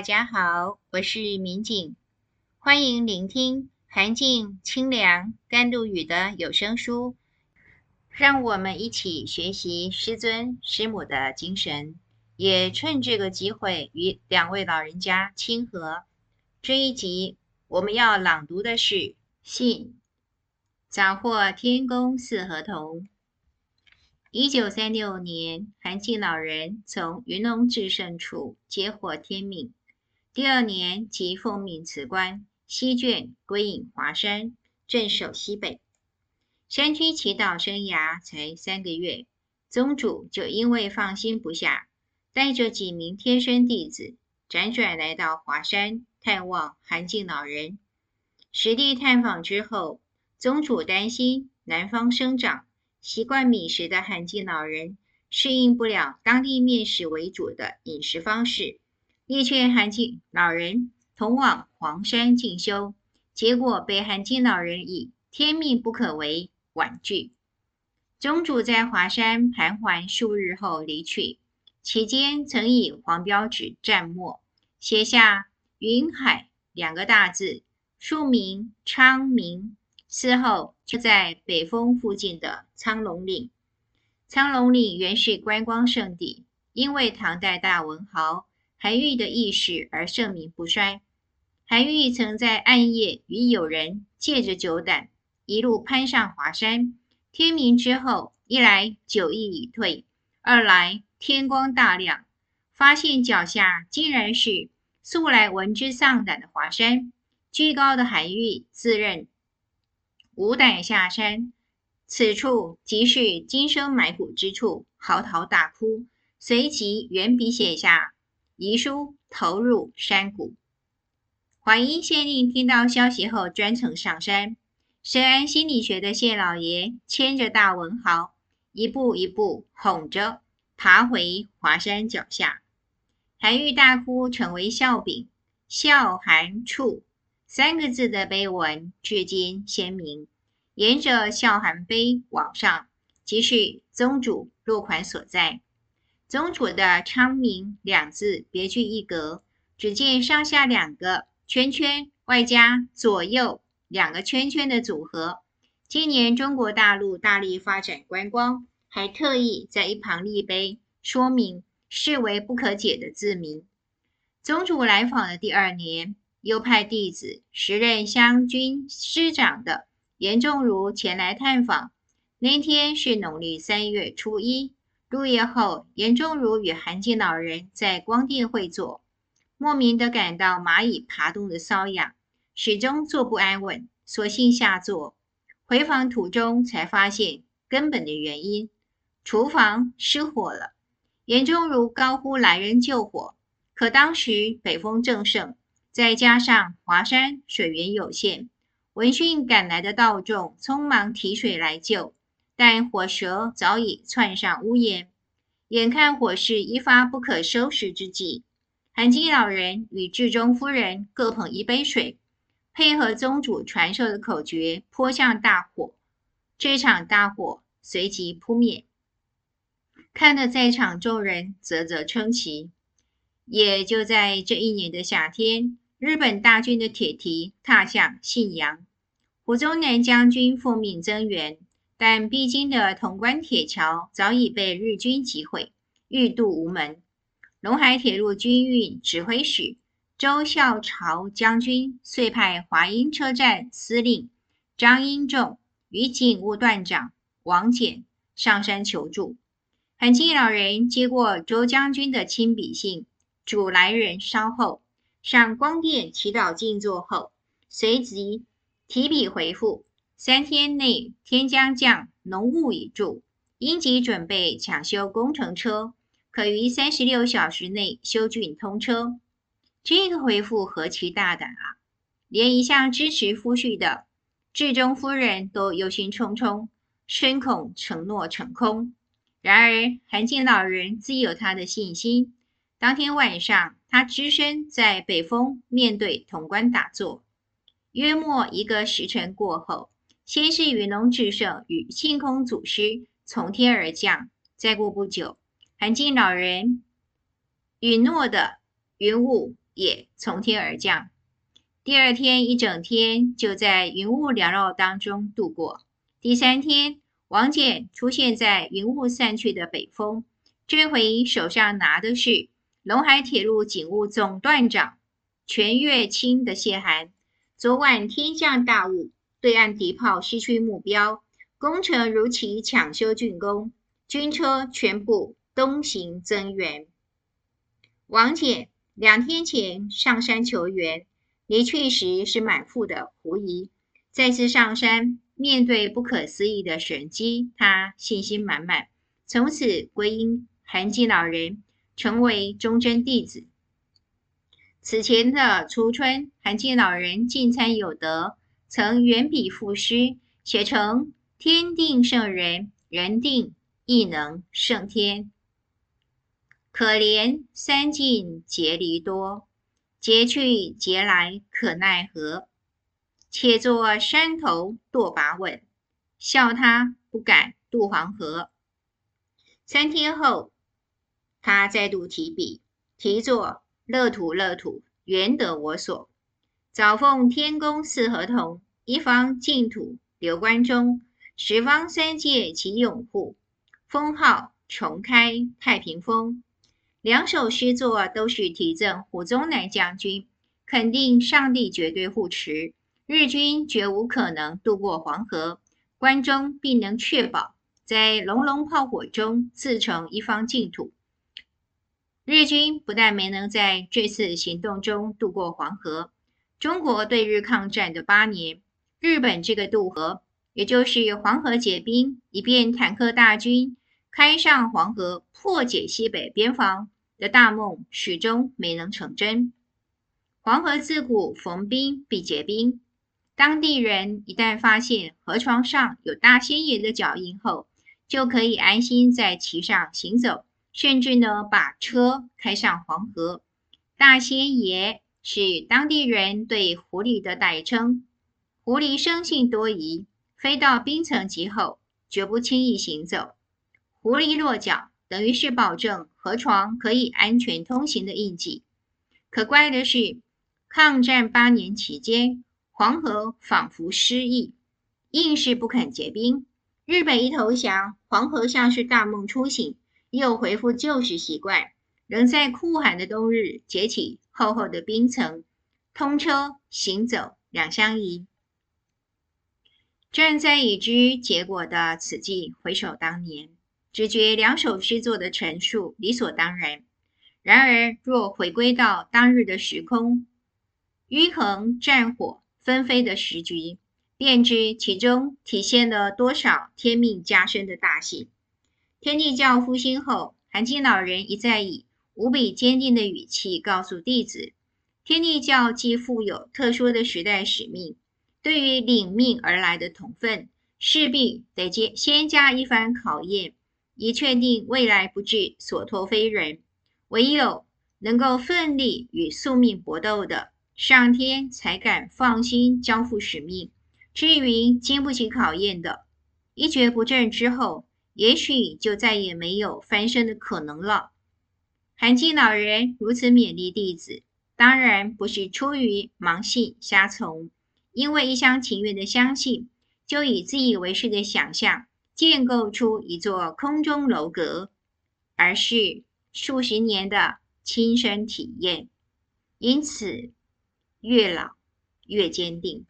大家好，我是民警，欢迎聆听涵静、清凉、甘露雨的有声书，让我们一起学习师尊师母的精神，也趁这个机会与两位老人家亲和。这一集我们要朗读的是信，早获天公四合同。一九三六年，韩静老人从云龙至圣处接获天命，第二年即奉命辞官，西眷归隐华山，镇守西北。山居祈祷生涯才三个月，宗主就因为放心不下，带着几名贴身弟子，辗转来到华山探望涵静老人。实地探访之后，宗主担心南方生长。习惯米食的涵静老人适应不了当地面食为主的饮食方式，力劝涵静老人同往黄山进修，结果被涵静老人以“天命不可违”婉拒。宗主在华山盘桓数日后离去，期间曾以黄标纸蘸墨写下“云海”两个大字，署名昌明。嗣后就在北峰附近的苍龙岭。苍龙岭原是观光胜地，因为唐代大文豪韩愈的軼事而盛名不衰。韩愈曾在暗夜与友人借着酒胆，一路攀上华山。天明之后，一来酒意已退，二来天光大亮，发现脚下竟然是素来闻之丧胆的华山。居高的韩愈自认。无胆下山，此处即是今生埋骨之处，嚎啕大哭，随即原笔写下遗书，投入山谷。华阴县令听到消息后，专程上山。深谙心理学的谢老爷牵着大文豪，一步一步哄着爬回华山脚下。韩愈大哭，成为笑柄，笑涵处。三个字的碑文至今鲜明，沿着笑涵碑往上，即是宗主落款所在。宗主的昌明两字别具一格，只见上下两个圈圈，外加左右两个圈圈的组合。今年中国大陆大力发展观光，还特意在一旁立碑说明，视为不可解的字名。宗主来访的第二年。又派弟子时任湘军师长的严仲儒前来探访。那天是农历三月初一，入夜后，严仲儒与韩静老人在光殿会坐，莫名的感到蚂蚁爬动的瘙痒，始终坐不安稳，索性下座。回房途中才发现根本的原因：厨房失火了。严仲儒高呼来人救火，可当时北风正盛。再加上华山水源有限，闻讯赶来的道众匆忙提水来救，但火舌早已窜上屋檐，眼看火势一发不可收拾之际，韩金老人与智忠夫人各捧一杯水，配合宗主传授的口诀，泼向大火，这场大火随即扑灭，看得在场众人啧啧称奇。也就在这一年的夏天。日本大军的铁蹄踏向信阳，胡宗南将军奉命增援，但必经的潼关铁桥早已被日军击毁，欲渡无门。陇海铁路军运指挥使周孝朝将军遂派华阴车站司令张英仲与警务段长王俭上山求助。涵静老人接过周将军的亲笔信，嘱来人稍后。上光殿祈祷静坐后，随即提笔回复：三天内天将降浓雾已住，应急准备抢修工程车，可于三十六小时内修竣通车。这个回复何其大胆啊！连一向支持夫婿的智忠夫人都忧心忡忡，深恐承诺成空。然而韩静老人自有他的信心。当天晚上，他只身在北峰面对潼关打坐。约莫一个时辰过后，先是云龙至圣与庆空祖师从天而降，再过不久，韩静老人允诺的云雾也从天而降。第二天一整天就在云雾缭绕当中度过。第三天，王翦出现在云雾散去的北峰，这回手上拿的是陇海铁路警务总段长全月清的谢函。昨晚天降大雾，对岸敌炮失去目标，工程如期抢修竣工，军车全部东行增援。王翦两天前上山求援，离去时是满腹的狐疑。再次上山，面对不可思议的神机，他信心满满，从此归依涵济老人，成为忠贞弟子。此前的初春，涵济老人进餐有德，曾原笔赋诗，写成“天定圣人，人定亦能胜天。可怜三尽结离多，劫去劫来可奈何？且作山头堕把稳，笑他不敢渡黄河。”三天后，他再度提笔，题作。乐土乐土，原得我所。早奉天公赐合同，一方净土留关中，十方三界齐拥护，封号重开太平丰。两首诗作都是提振胡宗南将军，肯定上帝绝对护持，日军绝无可能渡过黄河，关中必能确保在隆隆炮火中自成一方净土。日军不但没能在这次行动中渡过黄河，中国对日抗战的八年，日本这个渡河，也就是黄河结冰，以便坦克大军开上黄河，破解西北边防的大梦，始终没能成真。黄河自古逢冰必结冰，当地人一旦发现河床上有大仙爷的脚印后，就可以安心在其上行走。甚至呢，把车开上黄河。大仙爷是当地人对狐狸的代称。狐狸生性多疑，飞到冰层级后，绝不轻易行走。狐狸落脚，等于是保证河床可以安全通行的印记。可怪的是，抗战八年期间，黄河仿佛失忆，硬是不肯结冰。日本一投降，黄河像是大梦初醒。又恢复旧时习惯，仍在酷寒的冬日结起厚厚的冰层，通车行走两相宜。站在已知结果的此际回首当年，只觉两首诗作的陈述理所当然。然而，若回归到当日的时空，迂横战火纷飞的时局，便知其中体现了多少天命加身的大幸。天帝教复兴后，涵济老人一再以无比坚定的语气告诉弟子：天地教既负有特殊的时代使命，对于领命而来的同分，势必得先先加一番考验，以确定未来不致所托非人。唯有能够奋力与宿命搏斗的，上天才敢放心交付使命。至于经不起考验的，一蹶不振之后，也许就再也没有翻身的可能了。涵济老人如此勉励弟子，当然不是出于盲信瞎从，因为一厢情愿的相信，就以自以为是的想象建构出一座空中楼阁，而是数十年的亲身体验，因此越老越坚定。